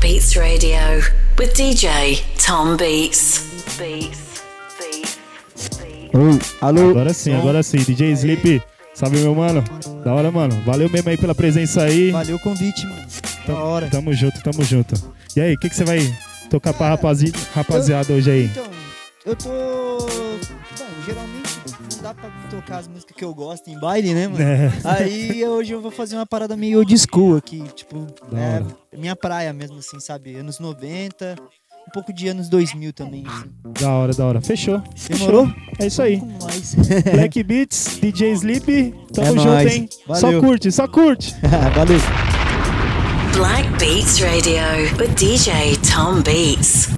Beats Radio with DJ Tom Beats. Beats. Beats. Beats. alô? Agora sim, agora sim. DJ Sleep. Salve, meu mano. Da hora, mano. Valeu mesmo aí pela presença aí. Valeu o convite, mano. Da hora. Tamo junto, tamo junto. E aí, o que, que você vai tocar pra rapazi... rapaziada hoje aí? Então, eu tô. Pra tocar as músicas que eu gosto em baile, né, mano? É. Aí hoje eu vou fazer uma parada meio old school aqui, tipo, é minha praia mesmo, assim, sabe? Anos 90, um pouco de anos 2000 também, assim. Da hora, da hora. Fechou. Demorou? Fechou. É isso aí. Black Beats, DJ Sleep. Tamo É junto, nóis. hein? Só Valeu. curte, só curte. Valeu. Black Beats Radio with DJ Tom Beats.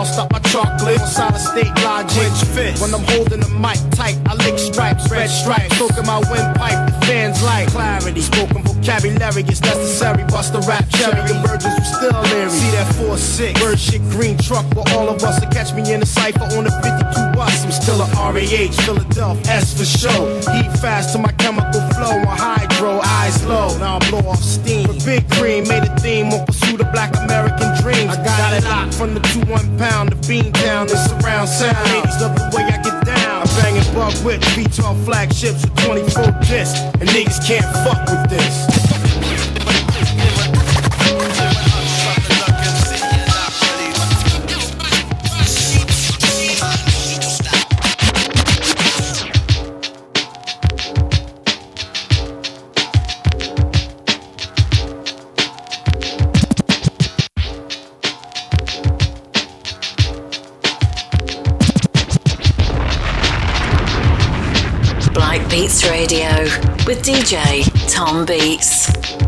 Thou stop my chocolate. Solid state logic. fit. When I'm holding the mic tight, I lick stripes, red stripes. Stroking my windpipe, fans like clarity. Spoken vocabulary is necessary. Bust the rap cherry. The virgins who still leery. See that 4-6 bird shit green truck where all of us to catch me in a cipher on the 52 bus. I'm still a RAH, Philadelphia, S for show. Heat fast to my chemical flow on hydro, eyes low. Now I blow off steam. But Big Cream made a theme on pursuit of black American dreams. I got, it locked from the 2 1 pound to Bean Town to surround sound. Ladies love the way I get down. I'm bug with V12 flagships with 24 discs. And niggas can't fuck with this. With DJ Tom Beats.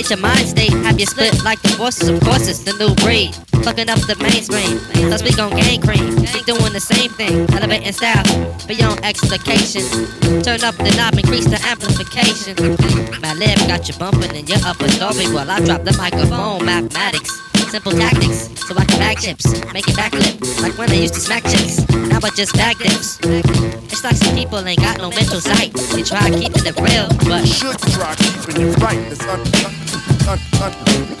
Imitate your mind state, have you split like divorces. Of course, it's the new breed. Fucking up the mainstream. Plus, we gon' gang cream. We doing the same thing. Elevating style beyond explication. Turn up the knob, increase the amplification. My lip got you bumping in your upper story while I drop the microphone. Mathematics. Simple tactics, so I can bag chips, make it backflip, like when they used to smack chicks. Now I just bag dips. It's like some people ain't got no mental sight. They try keeping it real, but should try keeping it right. It's un, un, un,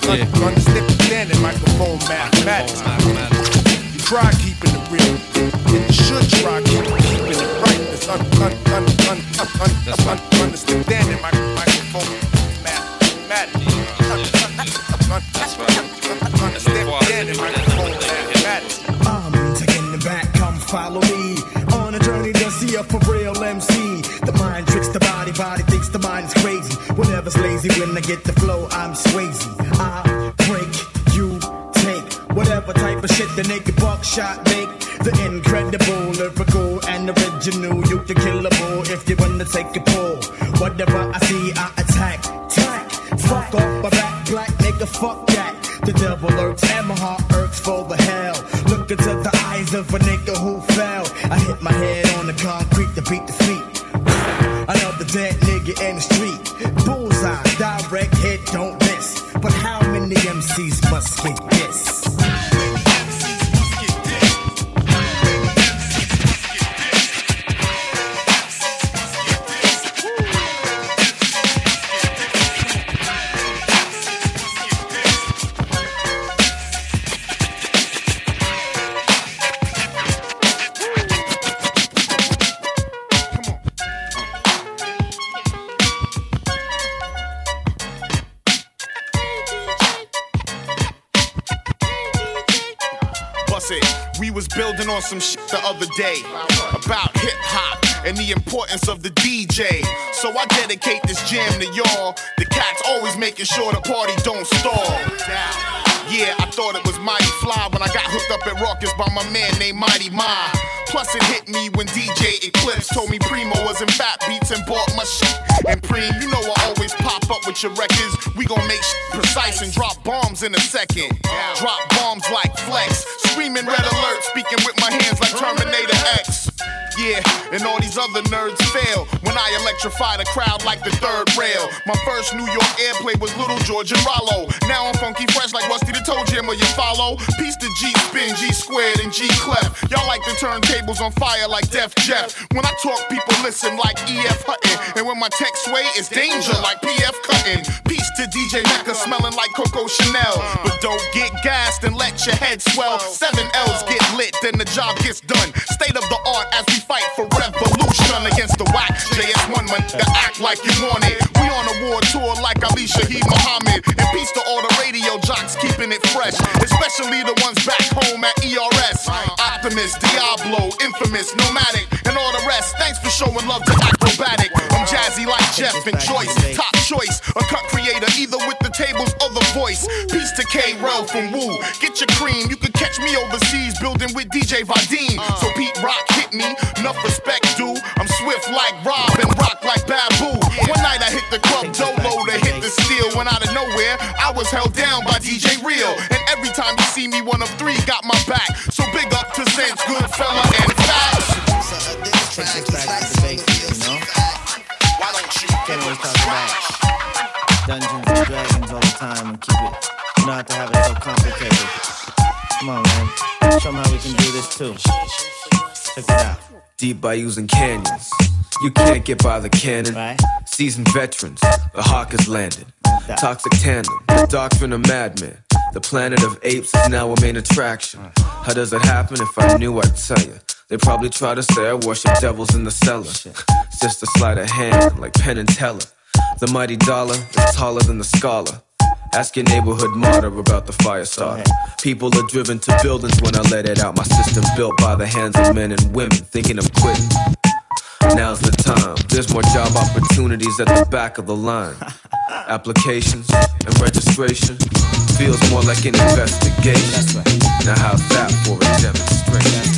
un, yeah. understanding microphone mathematics. You try keeping it real, and you should try keeping it right. That's un, un, un, un, un, un, That's un, un understanding microphone mathematics. I'm taking the back, come follow me. On a journey to see a for real MC. The mind tricks the body, body thinks the mind's crazy. Whenever's lazy, when I get the flow, I'm Swayze. I break you take whatever type of shit the naked buckshot make. The incredible, lyrical, and original. You can kill a bull if you wanna take a pull. Whatever I see, I attack. Tack. Fuck off my back, black nigga, fuck that. The devil lurks and my heart irks for the hell. Look into the eyes of a nigga about hip hop and the importance of the DJ. So I dedicate this jam to y'all. The cats always making sure the party don't stall. Yeah, I thought it was mighty fly when I got hooked up at Rawkus by my man named Mighty Mi. Plus it hit me when DJ Eclipse told me Primo was in Fat Beats and bought my shit. And Preem, you know I always pop up with your records. We gon' make precise and drop bombs in a second. Drop bombs like Flex. Screaming red alert, speaking with my hands like Terminator X. And all these other nerds fail when I electrify the crowd like the third rail. My first New York airplay was Little George and Rollo. Now I'm funky fresh like Rusty the Toe Jam, or you follow? Piece to G spin, G squared, and G clef. Y'all like to turn tables on fire like Def Jeff. When I talk, people listen like EF Hutton. And when my text sway, it's danger like PF Cutting. Peace to DJ Mecca, smelling like Coco Chanel. But don't get gassed and let your head swell. Seven L's get lit, then the job gets done. State of the art as we fight for revolution against the whack. JS1 man, to act like you want it. We on a war tour like Ali Shaheed Muhammad. And peace to all the radio jocks keeping it fresh, especially the ones back home at ERS. Optimus, Diablo, Infamous, Nomadic, and all the rest. Thanks for showing love to Akrobatik. I'm jazzy like Jeff and Joyce, top choice, a cut creator, either with the tables or the voice. Peace to K. Rel from Woo. Get your cream, you can catch me overseas building with DJ Vadim. So Pete Rock hit me, enough respect due. I'm swift like Rob and rock like Babu. One night I hit the club Dolo to hit the steel. When out of nowhere, I was held down by DJ Real. And every time you see me, one of three got my back. So big up to Sense, Goodfella, and Fast. Can't always talk about Dungeons and Dragons all the time and keep it. Have to have it so complicated. Come on, man. Show 'em how we can do this too. Check it out. Deep by using canyons. You can't get by the cannon. Right. Seasoned veterans, the hawk has landed. Toxic tandem, the doctrine of madmen. The planet of apes is now a main attraction. How does it happen? If I knew, I'd tell you. They probably try to say I worship devils in the cellar. It's just a sleight of hand, like Penn and Teller. The mighty dollar is taller than the scholar. Ask your neighborhood martyr about the fire starter. People are driven to buildings when I let it out. My system built by the hands of men and women thinking of quitting. Now's the time. There's more job opportunities at the back of the line. Applications and registration feels more like an investigation. Now how's that for a demonstration?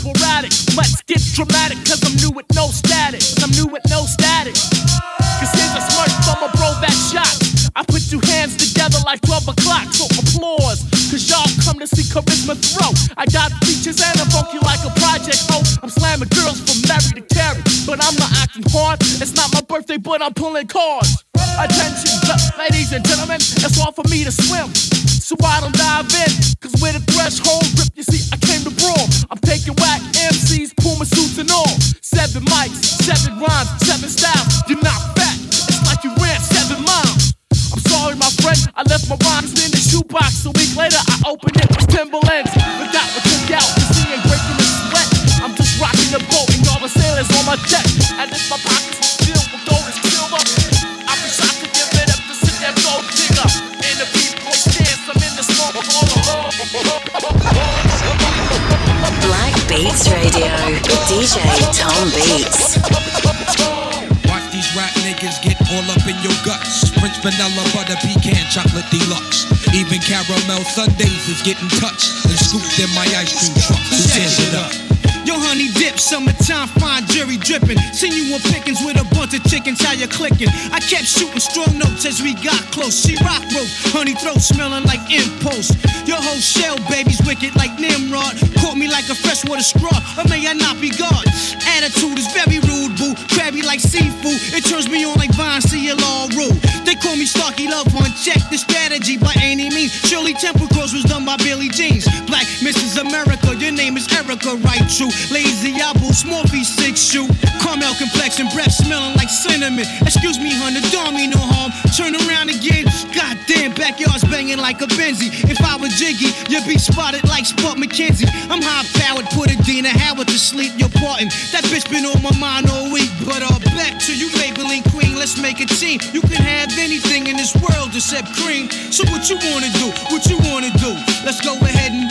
Sporadic, let's get dramatic, cause I'm new with no status. I'm new with no status. Cause here's a smart from a bro that shot. I put two hands together like 12 o'clock, so applause. Cause y'all come to see charisma throw. I got features and I'm funky like a project. Oh, I'm slamming girls from Mary to Carrie. But I'm not acting hard. It's not my birthday, but I'm pulling cards. Attention, ladies and gentlemen, it's all for me to swim. So I don't dive in, cause with a threshold grip, you see, I Seven mics, seven rhymes, seven styles. You're not fat, it's like you ran seven miles. I'm sorry, my friend, I left my rhymes in the shoebox. A week later, I opened it with Timberlands. But that was out, you see, ain't breaking the sweat. I'm just rocking the boat, and all the sailors on my deck. Beats Radio with DJ Tom Beats. Watch these rap niggas get all up in your guts. French vanilla butter pecan chocolate deluxe. Even caramel sundaes is getting touched and scooped in my ice cream truck. Who it up? Summertime, fine jury dripping. Seen you on pickings with a bunch of chickens, how you clicking? I kept shooting strong notes as we got close. She rock rope, honey throat smelling like impulse. Your whole shell, baby's wicked like Nimrod. Caught me like a freshwater straw, or may I not be God? Attitude is very rude, boo. Crabby like seafood. It turns me on like Vine, see you all rule. They call me Starky Love One. Check the strategy name is Erica, right? True. Lazy small piece, six shoe. Caramel complexion, breath smelling like cinnamon. Excuse me, honey, don't mean no harm. Turn around again. Goddamn, backyard's banging like a Benzie. If I was Jiggy, you'd be spotted like Spuds MacKenzie. I'm high powered, put Adina Howard to sleep. You're parting. That bitch been on my mind all week. But uh, back to you, Maybelline Queen. Let's make a team. You can have anything in this world except cream. So what you wanna do? What you wanna do? Let's go ahead and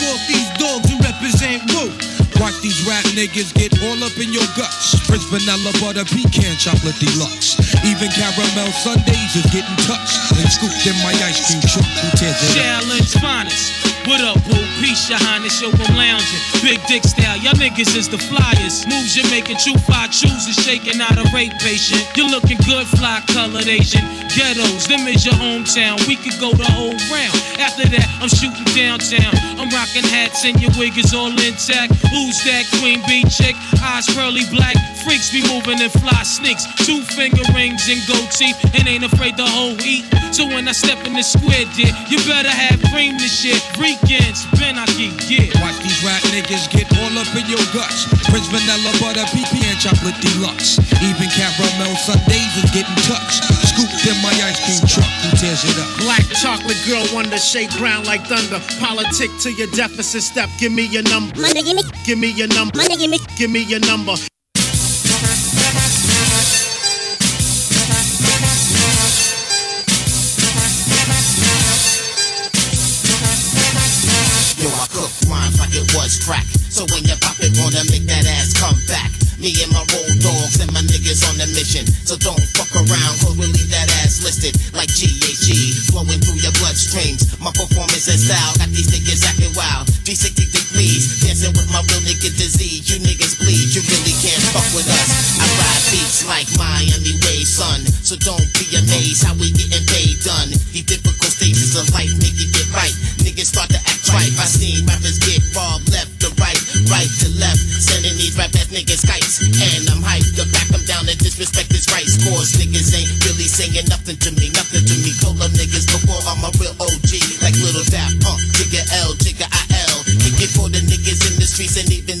these rap niggas get all up in your guts. French vanilla butter pecan chocolate deluxe. Even caramel sundaes is getting touched and scooped in my ice cream truck. Who tears it? Challenge finest. What up, boo? Peace, your highness, yo, I'm lounging. Big dick style, y'all niggas is the flyers. Moves you're making, true fly choosing, shaking out a rape patient. You're looking good, fly colored Asian. Ghettos, them is your hometown. We could go the whole round. After that, I'm shooting downtown. I'm rocking hats and your wig is all intact. Who's that queen bee chick? Eyes pearly black. Freaks be moving in fly sneaks. Two finger rings and gold teeth. And ain't afraid to whole eat. So when I step in the square, dear, you better have cream this shit. Weekends, Ben Aki, yeah. Watch these rap niggas get all up in your guts. Prince vanilla butter PP, and chocolate deluxe. Even caramel sundaes is getting touched. Scooped in my ice cream truck. Who tears it up? Black chocolate girl wonder, shake brown like thunder. Politic to your deficit step. Give me your number. Money, give me, Give me your number. money, give me. Give me your number. Crack. So when you pop it, wanna make that ass come back. Me and my road dogs and my niggas on a mission. So don't fuck around, cause we'll leave that ass listed like GHG. Flowing through your bloodstreams. My performance and style got these niggas acting wild. 360 degrees, dancing with my real nigga disease. You niggas bleed, you really can't fuck with us. I ride beats like Miami Way, son. So don't be amazed how we getting paid done. These difficult stages of life make you get right. Niggas start to act right. I seen rappers get robbed left right, right to left. Sending these rap ass niggas kites. And I'm hyped to back them down and disrespect his rights. Cause niggas ain't really saying nothing to me, nothing to me. Them niggas before I'm a real OG. Like Little Dap, uh, Jigga L, Jigga IL. Kick it for the niggas in the streets and even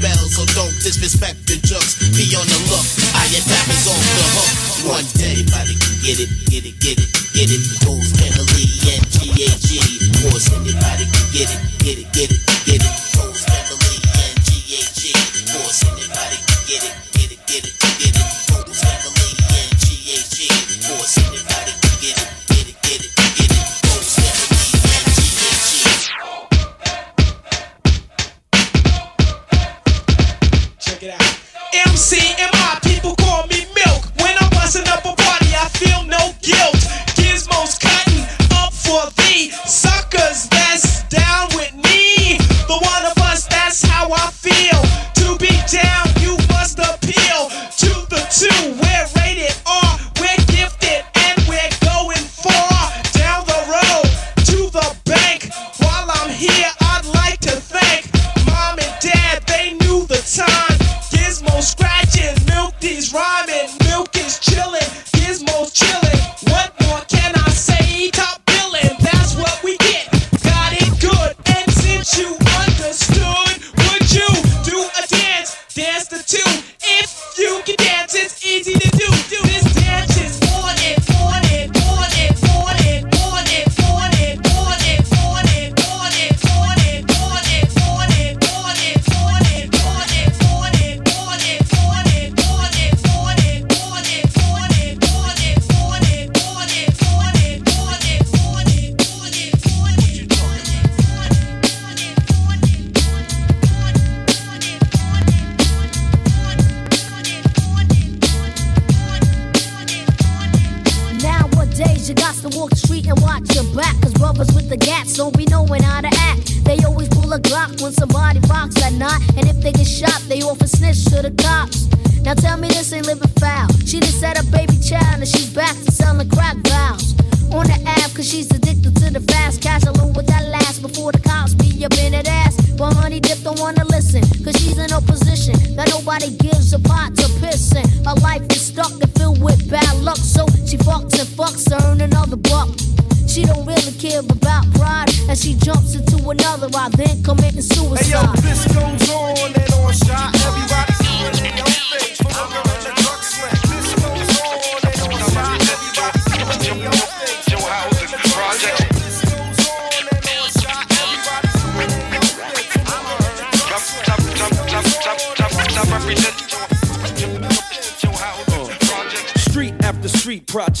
spell, so don't disrespect the drugs. Be on the look, I Tap is on the hook. One day, anybody get it, get it, get it, get it. Goes Kennedy and GAG. Of course, anybody can get it, get it, get it, get it. MC and my people call me milk. When I'm busting up a party, I feel no guilt. Cause she's addicted to the fast cash alone with that last before the cops be up in that ass. But honey dip don't wanna listen, cause she's in a position that nobody gives a pot to piss in. Her life is stuck and filled with bad luck, so she fucks and fucks to earn another buck. She don't really care about pride, and she jumps into another while then committing suicide. Hey yo, this goes on and on, shot. Everybody's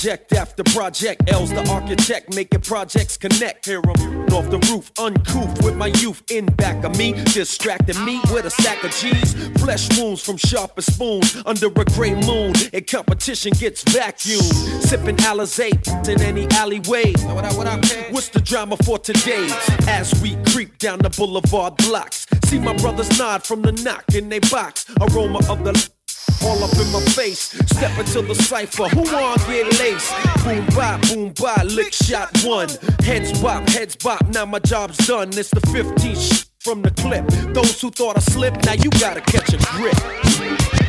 project after project. L's the architect, making projects connect. Hear 'em off the roof, uncouth with my youth in back of me. Distracting me with a stack of G's. Flesh wounds from sharper spoons under a gray moon. And competition gets vacuumed. Sipping Alizé in any alleyway. What's the drama for today? As we creep down the boulevard blocks. See my brothers nod from the knock in they box. Aroma of the all up in my face. Step into the cipher. Who want get laced? Boom bop, boom bop, lick shot one. Heads bop, heads bop. Now my job's done. It's the 15th from the clip. Those who thought I slipped, now you gotta catch a grip.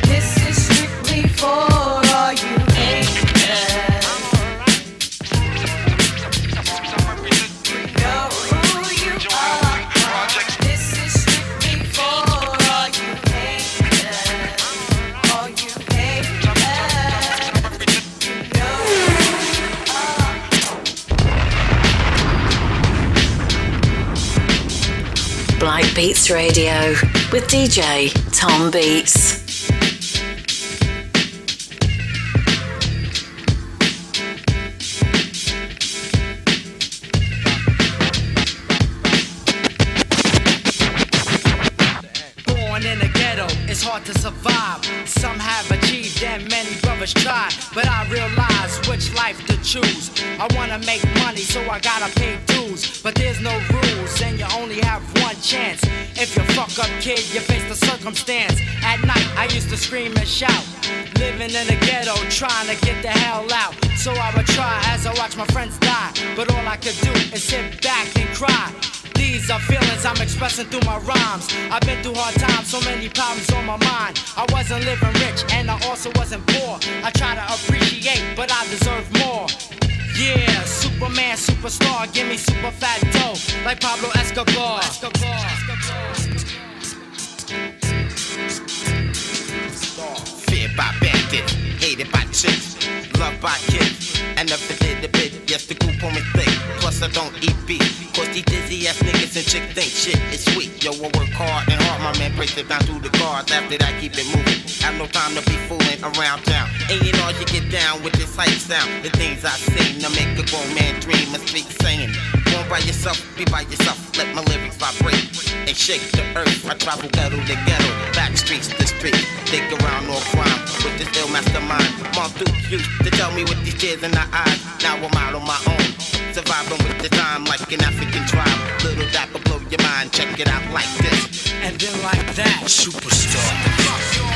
This is strictly for all you haters. Beats Radio with DJ Tom Beats. Born in the ghetto, it's hard to survive. Some have achieved and many brothers try. But I realize which life to choose. I wanna make money, so I gotta pay dues. But there's no rules, and you only have one chance. Circumstance. At night, I used to scream and shout. Living in the ghetto, trying to get the hell out. So I would try as I watch my friends die. But all I could do is sit back and cry. These are feelings I'm expressing through my rhymes. I've been through hard times, so many problems on my mind. I wasn't living rich, and I also wasn't poor. I try to appreciate, but I deserve more. Yeah, Superman, superstar, give me super fat dough, like Pablo Escobar. Feared by bandits, hated by chicks, loved by kids. And never did a bit, yes, the group on me thick. Plus, I don't eat beef. Cause these dizzy ass niggas and chicks think shit is sweet. Yo, I work hard and hard, my man breaks it down through the cards. After that, keep it moving. Have no time to be fooling around town. Ain't it know, you get down with this hype sound. The things I sing to make a grown man dream and speak singing. Born by yourself, be by yourself. Let my lyrics vibrate and shake the earth. I travel ghetto to ghetto, back streets to street. Dig around all crime with this ill mastermind. Mom Duke used to tell me with these tears in the eyes. Now I'm out on my own. Surviving with the time like an African tribe. Little dapper blow your mind. Check it out like this. And then like that, superstar.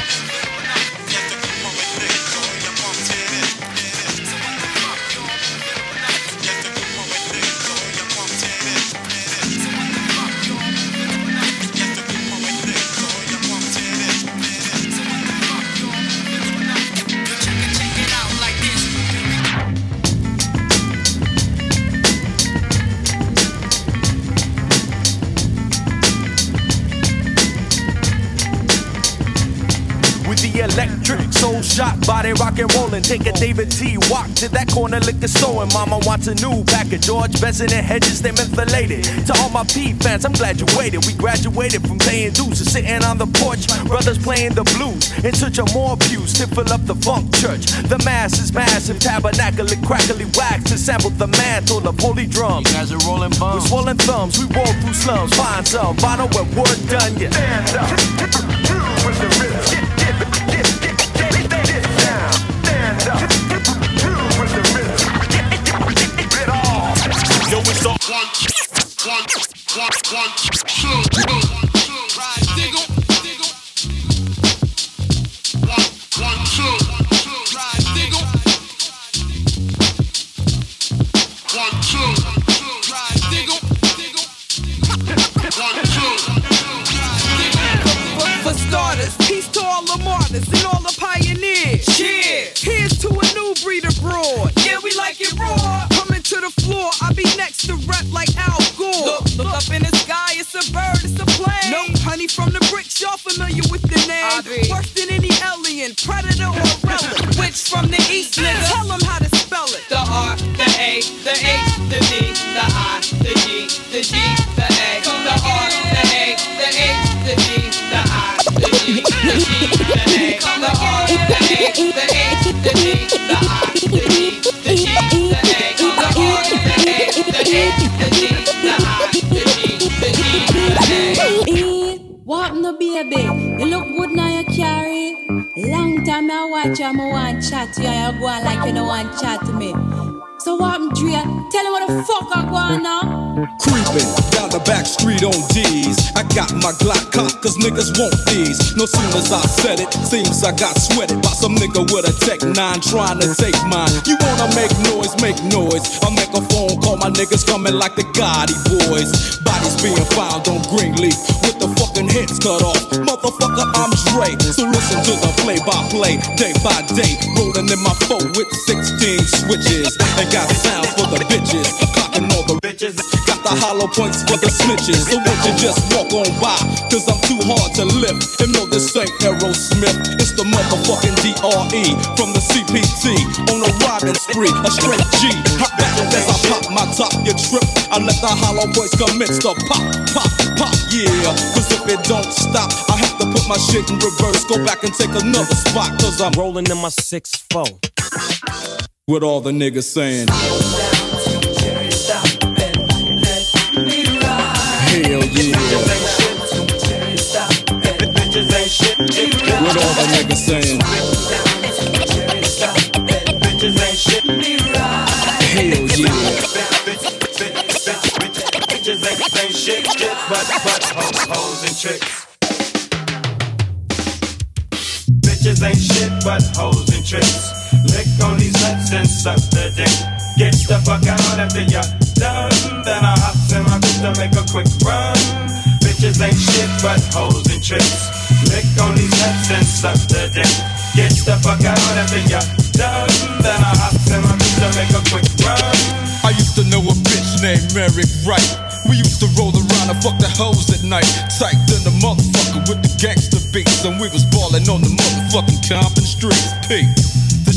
The electric soul shot, body rock and rollin'. Take a David T. Walk to that corner liquor store, and mama wants a new pack of George Benson and Hedges. They mentholated. To all my P fans, I'm glad you waited. We graduated from paying dues to sitting on the porch. Brothers playing the blues in search of more pews to fill up the funk church. The mass is massive, tabernacle and crackly wax to sample the mantle of holy drums. You guys are rolling bums. With swollen thumbs, we roll through slums. Find some vinyl when work done, yeah. Stand up. With the rhythm. Yo, it's the one, one, one, one, two, two. Diggle, diggle. One, one, two, diggle. One, two, diggle, one. For starters, peace to all the martyrs and all the pioneers. Cheers! Here's to a new breed abroad. Yeah, we like it raw. Be next to rep like Al Gore. Look, look up in the sky, it's a bird, it's a plane. No, honey from the bricks, y'all familiar with the name. Worse than any alien, predator or relic. Which from the east, nigga. Tell them how to spell it. The R, the A, the H, the D, the I, the G, the G, the A. The R, the A, the H, the D, the I, the G, the G, the A. The R, the A, the H, baby? You look good now you carry. Long time I watch you, I want chat to you, you go on like you don't want chat to me. So I'm Dre? Tell me what the fuck I go on. Creeping down the back street on D's. I got my Glock cocked, cause niggas want these. No sooner as I said it, seems I got sweated by some nigga with a Tech 9 trying to take mine. You wanna make noise, make noise. I make a phone call, my niggas coming like the Gotti boys. Bodies being found on Greenleaf with the fucking heads cut off. Motherfucker, I'm Dre. So listen to the play by play, day by day. Rolling in my foe with 16 switches. And got sounds for the bitches. Clocking all the bitches. Got the hollow points for the snitches. So won't you just walk on by? Cause I'm too hard to lift. And no, this ain't Aerosmith. It's the motherfucking DRE from the CPT. On a robbing spree, a straight G. Hop back as I pop my top, you trip. I let the hollow points commence to pop, pop, pop, yeah. Cause if it don't stop, I have to put my shit in reverse. Go back and take another spot. Cause I'm rolling in my 6-4. With all the niggas saying. Hell yeah. What all the niggas saying? Hell yeah. Bitches ain't, ain't shit, shit, but, but hoes, hoes and tricks. Bitches ain't shit, but hoes and tricks. Lick on these nuts and suck the dick. Get the fuck out after you're done. Then I hop in my bitch to make a quick run. Bitches ain't shit, but hoes and tricks. Lick on these nuts and suck the dick. Get the fuck out after you're done. Then I hop in my bitch to make a quick run. I used to know a bitch named Mary Wright. We used to roll around and fuck the hoes at night. Tight than the motherfucker with the gangster beats, and we was ballin' on the motherfucking Compton streets. P.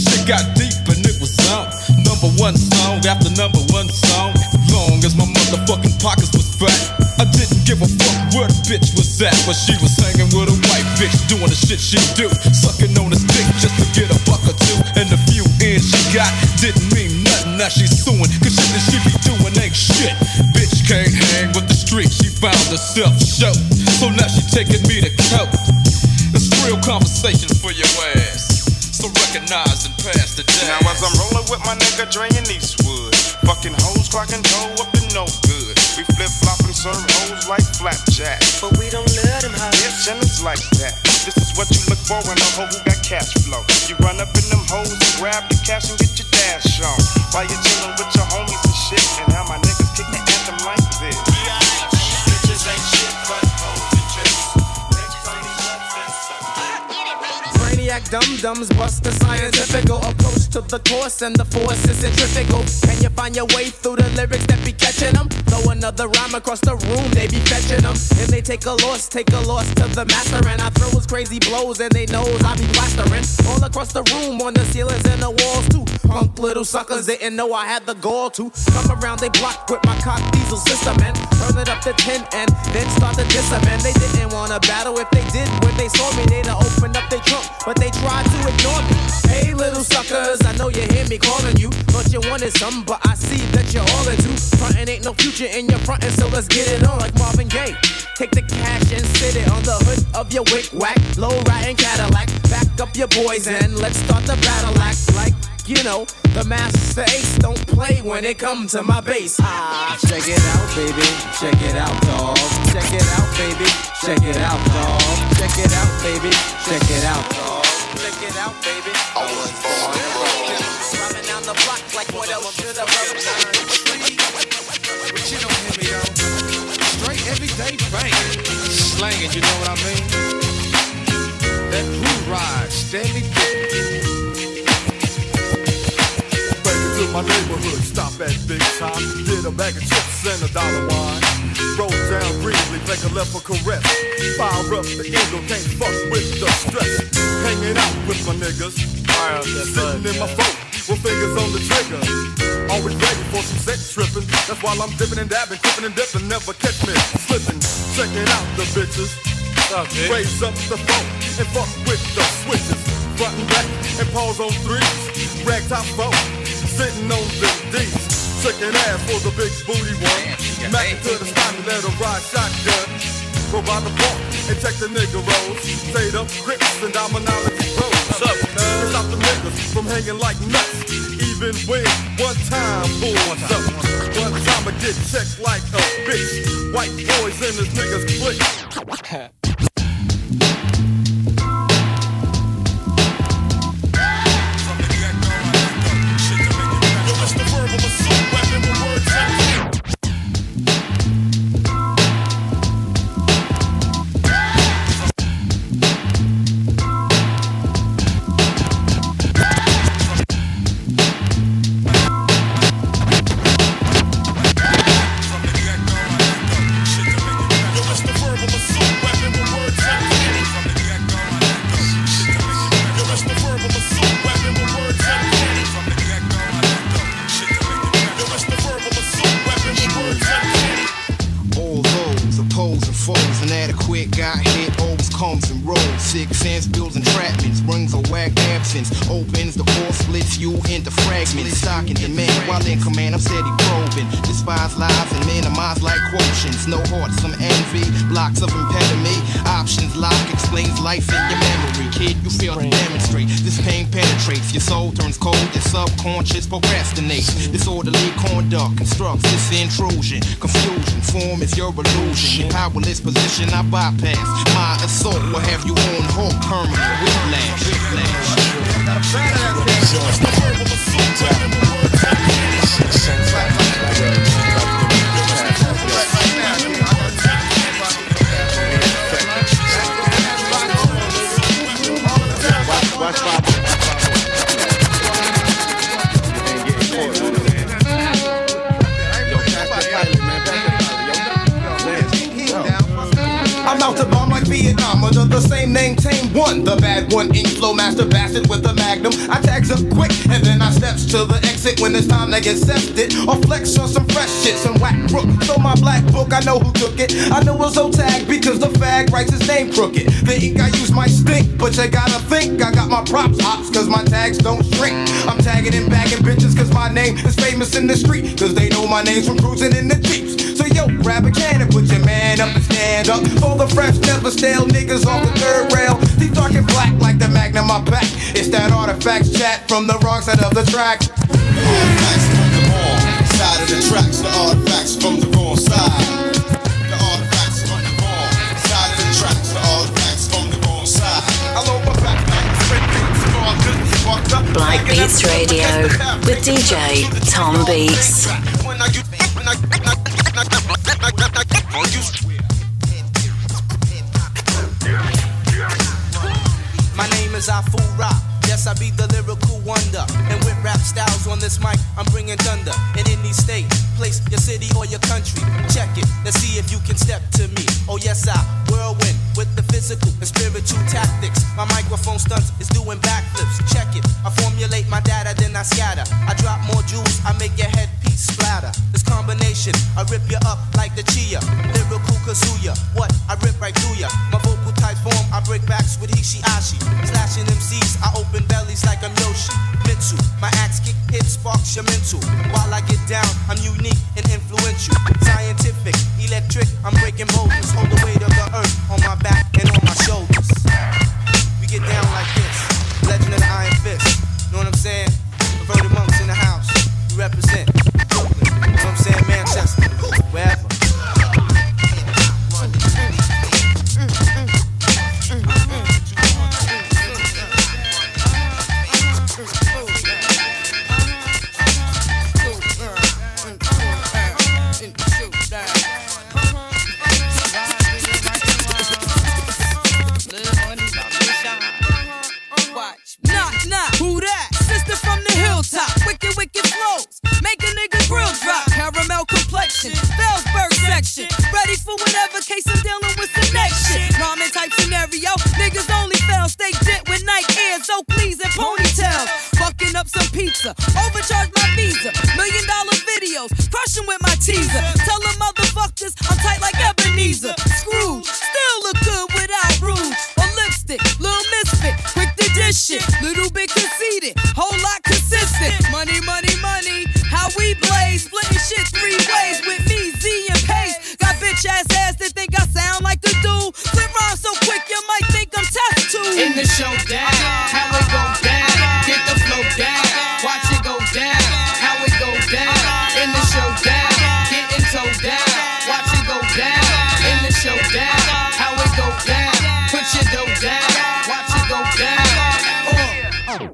Shit got deep and it was on. Number one song after number one song. Long as my motherfucking pockets was fat. I didn't give a fuck where the bitch was at, but she was hanging with a white bitch doing the shit she do. Sucking on a stick just to get a buck or two. And the few ends she got didn't mean nothing. Now she's suing, cause shit that she be doing ain't shit. Bitch can't hang with the street, she found herself show. So now she taking me to court. It's real conversation for your ass. So recognize and pass the jazz. Now as I'm rolling with my nigga Dre and Eastwood, fucking hoes clocking dough up to no good. We flip flop and serve hoes like flapjack. But we don't let them have Bitch, and it's like that. This is what you look for in a hoe who got cash flow. You run up in them hoes and grab the cash and get your dash on. While you're chilling with Brainiac dum dums bust the scientific approach to the course and the force is centrifugal. Can you find your way through the lyrics that be catching them? Throw another rhyme across the room, they be fetching them. And they take a loss, take a loss to the master. And I throw his crazy blows and they knows I be plastering. All across the room, on the ceilings and the walls too. Punk little suckers didn't know I had the gall to come around they block with my cock diesel system and turn it up to 10 and then start to diss 'em. And they didn't wanna battle if they did when they saw me. They'd opened up their trunk, but they tried to ignore me. Hey, little suckers, I know you hear me calling you. Thought you wanted some, but I see that you're all into. Frontin' ain't no future in your frontin', so let's get it on like Marvin Gaye. Take the cash and sit it on the hood of your wick whack, low riding Cadillac. Back up your boys and let's start the battle act like. You know, the Masta Ace don't play when it comes to my bass. Ah, check it out, baby. Check it out, dog. Check it out, baby. Check it out, dog. Check it out, baby. Check it out, dog. It out, baby. I was born down the block like what else should I? But you don't hear me, yo. Straight everyday bang. Slanging, you know what I mean? That crew ride, steady Back into my neighborhood, stop at Big Top. Get a bag of chips and a dollar wine. Roll down briefly, make a left for caress. Fire up the ego, can't fuck with the stress. Hanging out with my niggas. Sitting in my boat with fingers on the trigger. Always ready for some sex tripping. That's why I'm dipping and dabbing, tripping and dipping. Never catch me slipping. Checking out the bitches. Raise up the phone and fuck with the switches. Front and back and pause on threes. Rag top phone, sitting on the D's. Shaking ass for the big booty one. Mac to the spot and let her ride shotgun. Go by the park and check the nigga rolls. Stayed up grips and dominology bros. Up, cuz? Stop the niggas from hanging like nuts. Even when one time pulls up. One time I get checked like a bitch. White boys and his niggas click. I bypass. I'm out same bomb like Vietnam. A one, the bad one, ink flow master bastard with the magnum. I tags up quick and then I steps to the exit when it's time to get sefted. Or flex on some fresh shit, some whack crook. So my black book, I know who took it. I know it's so tagged because the fag writes his name crooked. The ink I use might stink, but you gotta think I got my props hops cause my tags don't shrink. I'm tagging and bagging bitches cause my name is famous in the street. Cause they know my name's from cruising in the Jeeps. So yo, grab a can and put your man up and stand up. For the fresh, never stale niggas off the third rail. Deep dark and black like the magnum I pack. It's that artifacts chat from the wrong side of the track. Artifacts from the wrong side of the tracks. The artifacts from the wrong side. The artifacts from the wrong side of the tracks. The artifacts from the wrong side. Hello, my back Black Beats Radio with DJ Tom Beats. Name is Afu-Ra. Yes, I be the lyrical wonder. And with rap styles on this mic, I'm bringing thunder. In any state, place, your city, or your country. Check it, let's see if you can step to me. Oh, yes, I whirlwind with the physical and spiritual tactics. My microphone stunts is doing backflips. Check it, I formulate my data, then I scatter. I drop more jewels, I make your headpiece splatter. This combination, I rip you up like the chia. Lyrical Kazuya, what? I rip right through ya. My vocal type form, I break backs with Hishi Ashi. Slashing MCs, I open bellies like I'm Yoshi. Mitsu, my axe kick hit sparks your mental. While I get down, I'm unique and influential. Scientific, electric, I'm breaking boulders. Hold the weight of the earth on my back and on my shoulders. We get down like this. Legend of the Iron Fist. Know what I'm saying? Perverted monks in the house. We represent. Showdown, getting toe down, watch it go down. In the showdown, how it go down, put your dough down, watch it go down. Uh.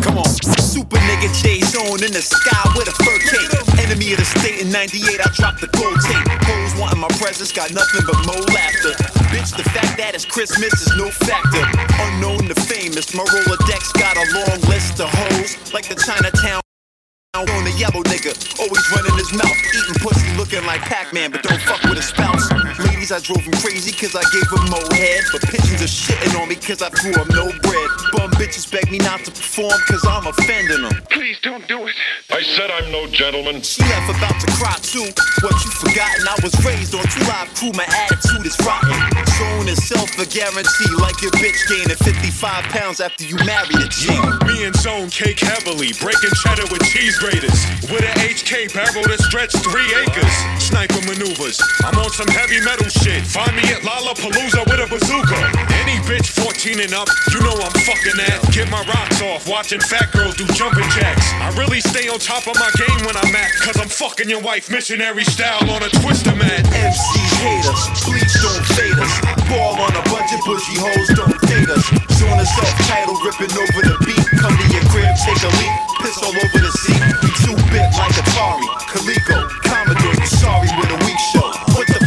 Come on. Super nigga J's on in the sky with a fur cape. Enemy of the state in 98, I dropped the gold tape. Hoes wanting my presence, got nothing but more laughter. Bitch, the fact that it's Christmas is no factor. Unknown to famous, my Rolodex got a long list of hoes. Like the Chinatown on the yellow nigga, always running his mouth, eating pussy looking like Pac-Man, but don't fuck with his spouse. Ladies, I drove him crazy cause I gave him more head, but pigeons are shitting on me cause I threw him no bread. Bum bitches beg me not to perform cause I'm offending them. Please don't do it. I said I'm no gentleman. She F about to cry too. What you forgotten? I was raised on 2 Live Crew. My attitude is rotten. Zone itself a guarantee, like your bitch gaining 55 pounds after you marry a G. Me and Zone cake heavily, breaking cheddar with cheese graters. With an HK barrel that stretch three acres. Sniper maneuvers. I'm on some heavy metal shit. Find me at Lollapalooza with a bazooka. Any bitch 14 and up, you know I'm fucking at. Get my rocks off, watching fat girls do jumping jacks. I really stay on top of my game when I'm at, cause I'm fucking your wife missionary style on a twister mat. MCs hate us, bleach don't fade us. Ball on a bunch of bushy hoes don't date us. Zone is self-titled, ripping over the beat. Come to your crib, take a leak, piss all over the seat. Two bit like Atari, Coleco, Commodore. You sorry with a weak show. What the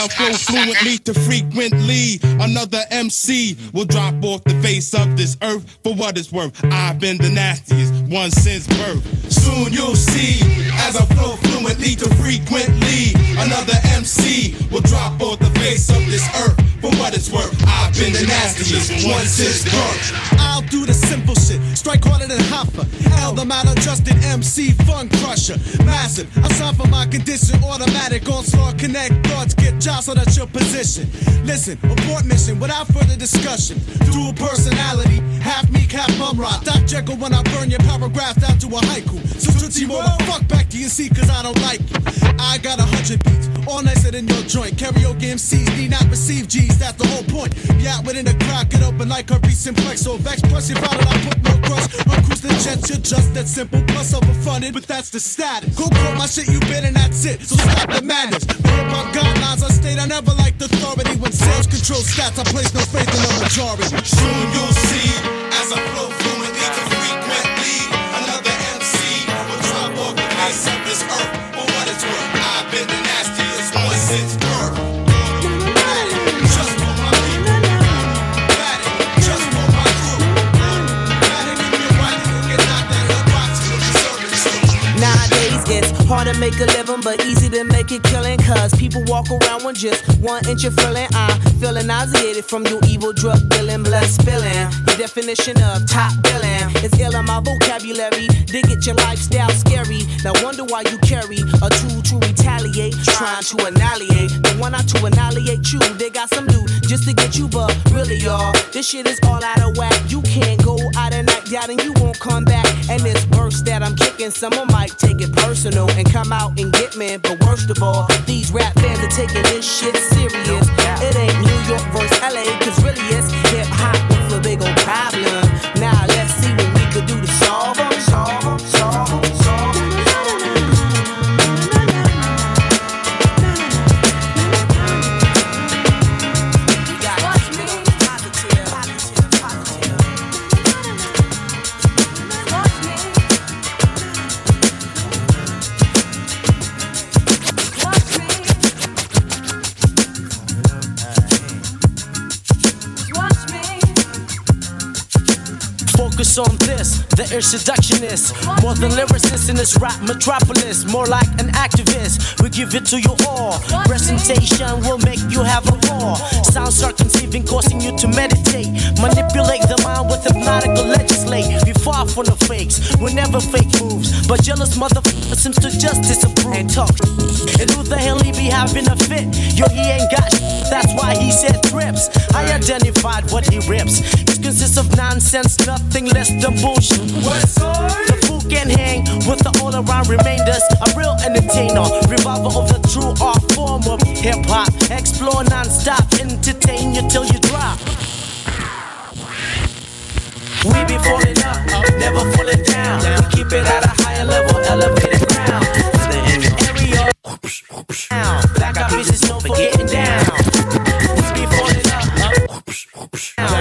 I flow fluently to frequently. Another MC will drop off the face of this earth for what it's worth. I've been the nastiest one since birth. Soon you'll see as I flow fluently to frequently. Another MC will drop off the face of this earth for what it's worth. I've been the nastiest one since birth. I'll do the simple shit. Strike harder than Hoffa. L the maladjusted MC fun crusher. Massive. I for my condition. Automatic onslaught connect thoughts get jostled at your position. Listen, abort mission without further discussion. Dual personality. Half me, half bum rock. Doc Jekyll when I burn your paragraph down to a haiku. So Tootsie roll fuck back to your seat cause I don't like you. I got a hundred beats. All nicer than your joint. Karaoke MCs need not receive G's. That's the whole point. Be out within the crowd. Get open like herpes simplex. So vex. Plus you found I put no crust. Cruise the jets. You're just that simple. Plus overfunded. But that's the status. Go quote my shit. You been and that's it. So stop the madness. Hip hop guidelines. I state I never liked authority. When sales control stats. I place no faith in the majority. Soon you'll see as I flow fluently Oh to make a living, but easy to make it killing. Cause people walk around with just one inch of feeling. I'm feeling nauseated from your evil drug dealing, blood spilling. The definition of top billing is ill in my vocabulary. Dig it, your lifestyle scary. Now wonder why you carry a tool to retaliate, trying to annihilate. The one out to annihilate you, they got some loot just to get you, but really, y'all, this shit is all out of whack. You can't go out at night doubting you won't come back. And this verse that I'm kicking, someone might take it personal and come out and get me. But worst of all, these rap fans are taking this shit serious. It ain't New York versus LA, cause really it's hip hop with a big old problem. Focus on this, the air seductionist. More than lyricist in this rap metropolis. More like an activist, we give it to you all. Presentation will make you have a roar. Sounds are conceiving, causing you to meditate. Manipulate the mind with hypnotical legislate. We far from the fakes, we never fake moves. But jealous motherfucker seems to just disapprove and talk. And who the hell he be having a fit? Yo, he ain't got shit, that's why he said trips. I identified what he rips. It consists of nonsense, nothing less than bullshit. The fool can hang with the all around remainders. A real entertainer, revival of the true art form of hip hop. Explore non-stop, entertain you till you drop. We be falling up, never falling down. We keep it at a higher level, elevated ground. Black eyed bitches known for getting down. We falling up, up,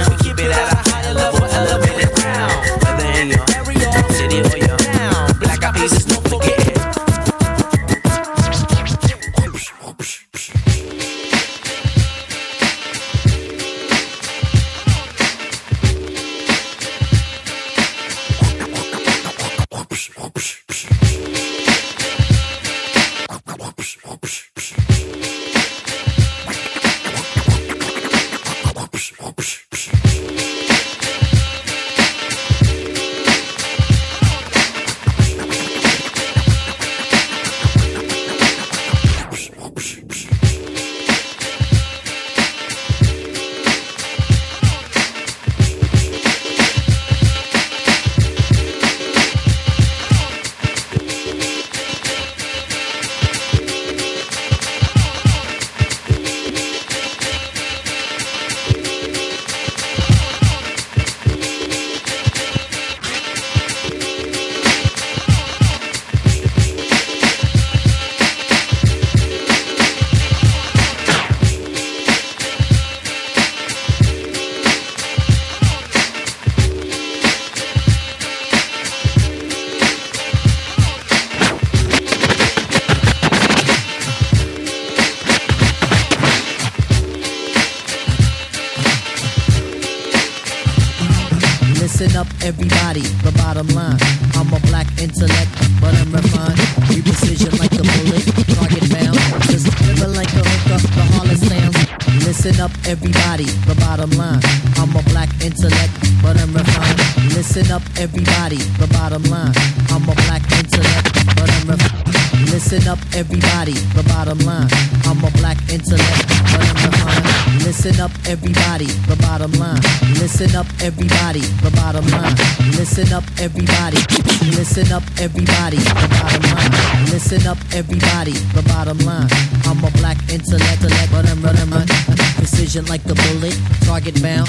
everybody. The bottom line. I'm a black intellect, but I'm refined. We precision like a bullet, target bound. Just living like a hooker, the Harlem sounds. Listen up, everybody. The bottom line. I'm a black intellect, but I'm refined. Listen up, everybody. The bottom line. I'm a black intellect, but I'm refined. Listen up, everybody. The bottom line. I'm a black intellect, but I'm refined. Listen up, everybody. The bottom line. Listen up, everybody. The bottom line. Listen up, everybody. Listen up, everybody. The bottom line. Listen up, everybody. The bottom line. I'm a black intellect, but I'm running run. Precision like a bullet, target bound.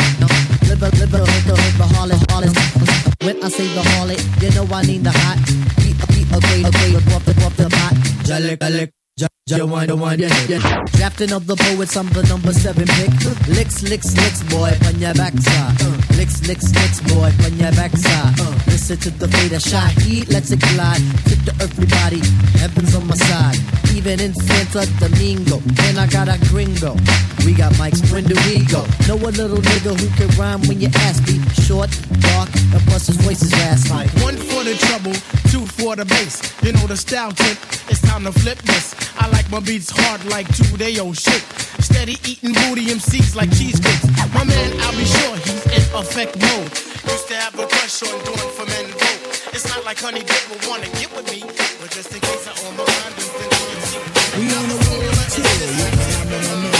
Live a live a live a live a harlot, harlot. When I say the harlot, you know I need the hot. Beat beat a great a great off the off the pot. Jalik jalik. The one, the one, yeah. Drafting of the poets, I'm the number seven pick. Licks, licks, licks, boy, on your backside. Licks, licks, licks, boy, on your backside. Listen to the fate of shot heat, let's it collide. Tip the earthly body, heaven's on my side. Even in Santo Domingo, and I got a gringo. We got mics, when do we go? Know a little nigga who can rhyme when you ask me. Short, dark, and plus his voice is raspy. One for the trouble, two for the bass. You know the style tip, it's time to flip this. I like my beats hard like two day old shit. Steady eating booty MCs like cheesecakes. My man, I'll be sure he's in effect mode. Used to have a crush on doing for men like Honey Dip will wanna get with me, but just in case I own my mind, We on the you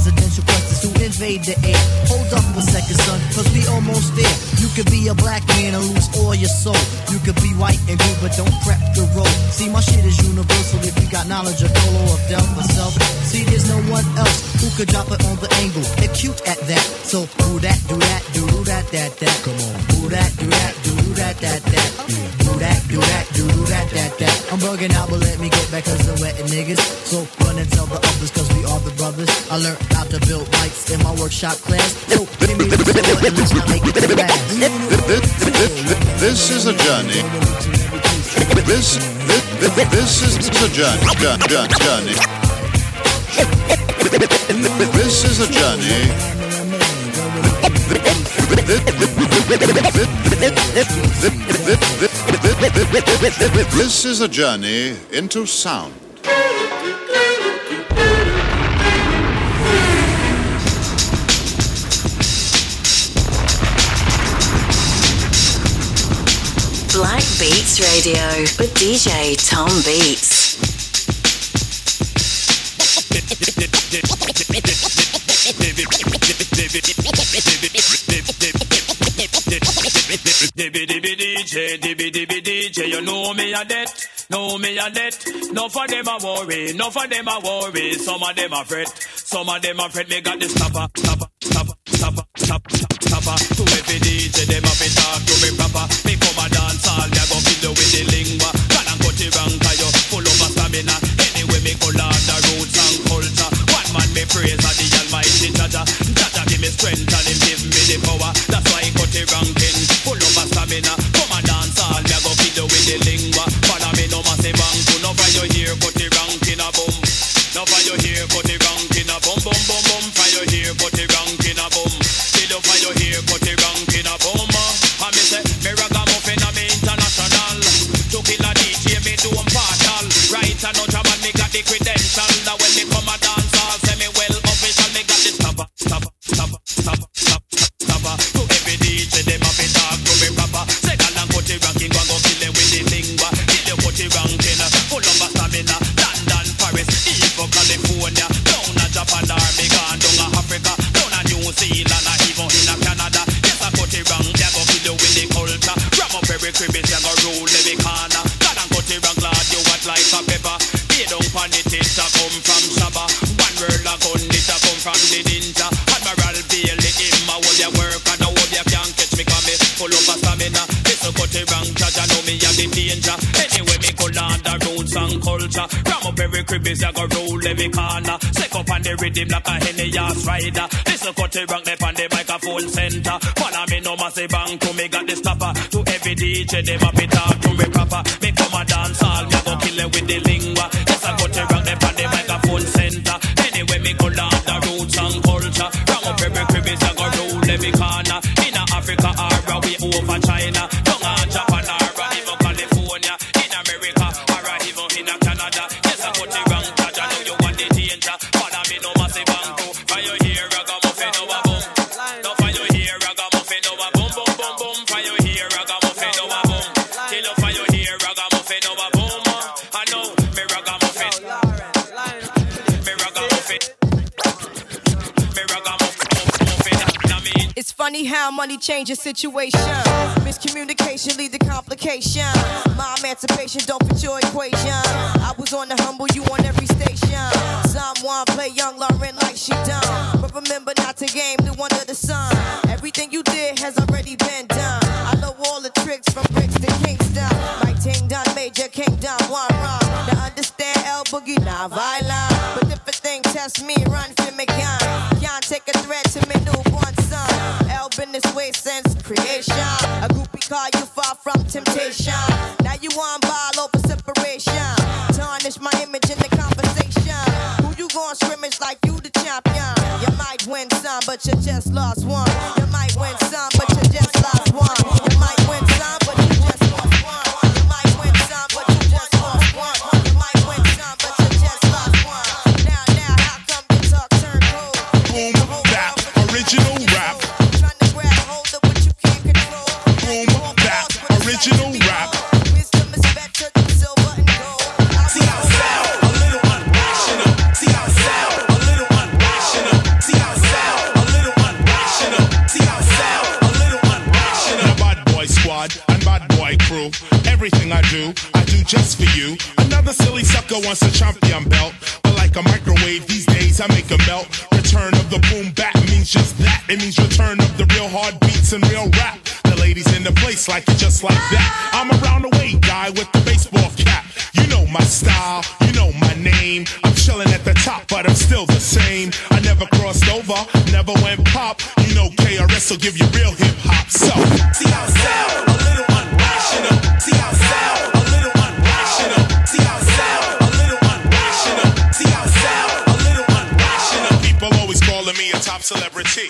residential questions who invade the air. Hold up a second, son, cause we almost there. You could be a black man and lose all your soul. You could be white and blue, but don't prep the road. See, my shit is universal if you got knowledge of Dolo or Del myself. See, there's no one else who could drop it on the angle. They're cute at that. So, do that, do that, do that, that, that. Come on. Do that, do that, do that, that, that. Do that, do that, do that, that, that. I'm bugging out, but let me get back cause I'm wetting niggas. So, run and tell the others cause we are the brothers. I learned how to build mics in my workshop class. This is a journey. This this, this is a journey, journey. This is a journey. This is a journey into sound. Black Beats Radio with DJ Tom Beats. DJ, DJ, you know me a debt, know me a debt. No for them a worry, no for them a worry. Some of them a fret, some of them a fret. Me got the stopper, stopper, stopper, stopper, stopper, stopper. To every DJ, them a fit talk to me proper. Man on the rhythm like a henny ass rider. Listen cut it rock up on the microphone center. Follow me no massive bang to me got the stopper. To every DJ them up how money changes situation. Miscommunication lead to complication. My emancipation don't fit your equation. I was on the humble, you on every station. Someone play young Lauryn like she done. But remember not to game the under the sun. Everything you did has already been done. I know all the tricks from bricks to Kingston. My ting done, major kingdom, one run. To understand L Boogie, not violent. But if a thing test me, run for me since creation. A groupie call you far from temptation. Now you on ball over separation. Tarnish my image in the conversation. Who you gon' scrimmage like you the champion? You might win some, but you just lost one. You might win crew. Everything I do, I do just for you. Another silly sucker wants a champion belt. But like a microwave these days, I make a melt. Return of the boom bap means just that. It means return of the real hard beats and real rap. The ladies in the place like it just like that. I'm around the way guy with the baseball cap. You know my style, you know my name. I'm chilling at the top, but I'm still the same. I never crossed over, never went pop. You know KRS will give you real hip hop. So See how it sound, calling me a top celebrity.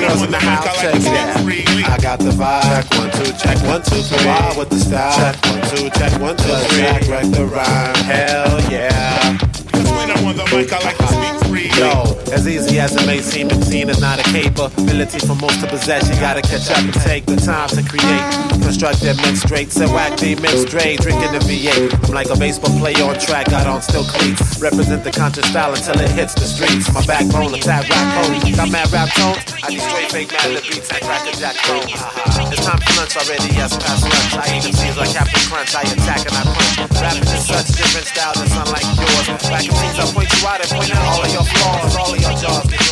girls in the house, check it out. I got the vibe. Check one, two, check one, two, three. Wild with the style. Check one, two, check one, two, three. Jack wreck the rhyme. Hell yeah. When I'm on the mic, I like to speak Yo, as easy as it may seem, the is not a capability for most to possess. You gotta catch up and take the time to create. Construct them men straight, set whack the men straight. Drinking the V8. I'm like a baseball player on track, got on still cleats. Represent the conscious style until it hits the streets. My backbone, attack rap pose. Got mad rap tones. I do straight fake mad lip beats and crack jack bone. Uh-huh. It's time for lunch already, yes, past lunch. I eat MCs like Captain Crunch. I attack and I punch. Rapping is such different style that's unlike yours. Back in I point you out and point out all of your flaws, all of jaws.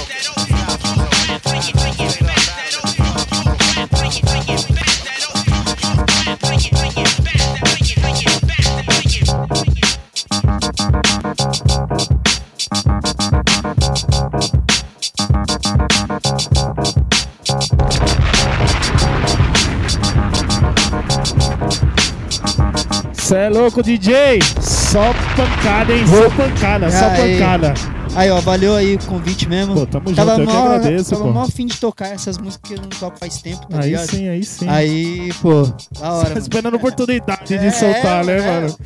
Cê é louco, DJ? Só pancada, hein? Só pancada, só pancada. Aí, ó, valeu aí o convite mesmo. Pô, tamo tava junto, eu que agradeço, Tava pô. mó afim de tocar essas músicas que eu não toco faz tempo, tá Aí ligado? sim, aí sim. Aí, pô, da hora, Tá mano. esperando a oportunidade É, de soltar, né, é, mano?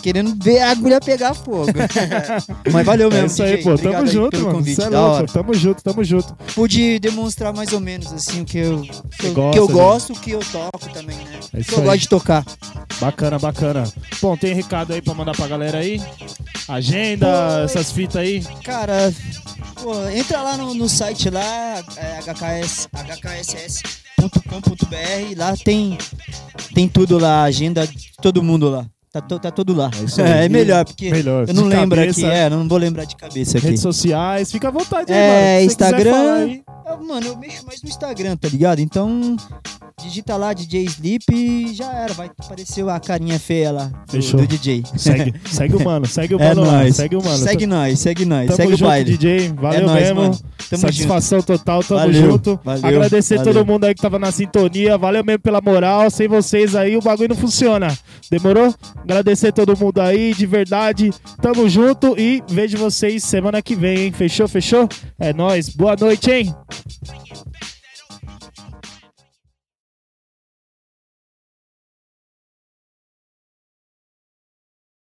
Querendo ver a agulha pegar fogo. Mas valeu mesmo, É isso aí, DJ. pô. Obrigado Tamo aí junto, pelo mano. convite, Cê é da louco. hora. Tamo junto, tamo junto. Pude demonstrar mais ou menos, assim, o que eu, que eu, gosta, que eu né? gosto, o que eu toco também, né? É isso que eu aí. gosto de tocar. Bacana, bacana. Bom, tem recado aí pra mandar pra galera aí? Agenda, essas fitas aí? Cara, pô, entra lá no, no site lá, é, HKS, hkss.com.br, lá tem, tem tudo lá, agenda de todo mundo lá. Tá, to- tá tudo lá. É, aí. melhor, porque Melhor. eu não De lembro cabeça. aqui, é, não vou lembrar de cabeça aqui. Redes sociais, fica à vontade aí, É, mano. Instagram. Eu- Mano, eu mexo mais no Instagram, tá ligado? Então, digita lá DJ Sleep e já era. Vai aparecer a carinha feia lá do, do DJ. Segue, segue o mano, segue o É mano lá, nóis. segue o mano. Segue nós, segue nós, Tamo segue o junto, baile. DJ, valeu É nóis, mesmo. mano. Tamo Satisfação total, tamo Valeu, junto. valeu, Agradecer valeu. todo mundo aí que tava na sintonia, valeu mesmo pela moral. Sem vocês aí o bagulho não funciona. Demorou? Agradecer todo mundo aí, de verdade. Tamo junto e vejo vocês semana que vem, hein? Fechou, fechou? É nóis. Boa noite, hein? Bring it back.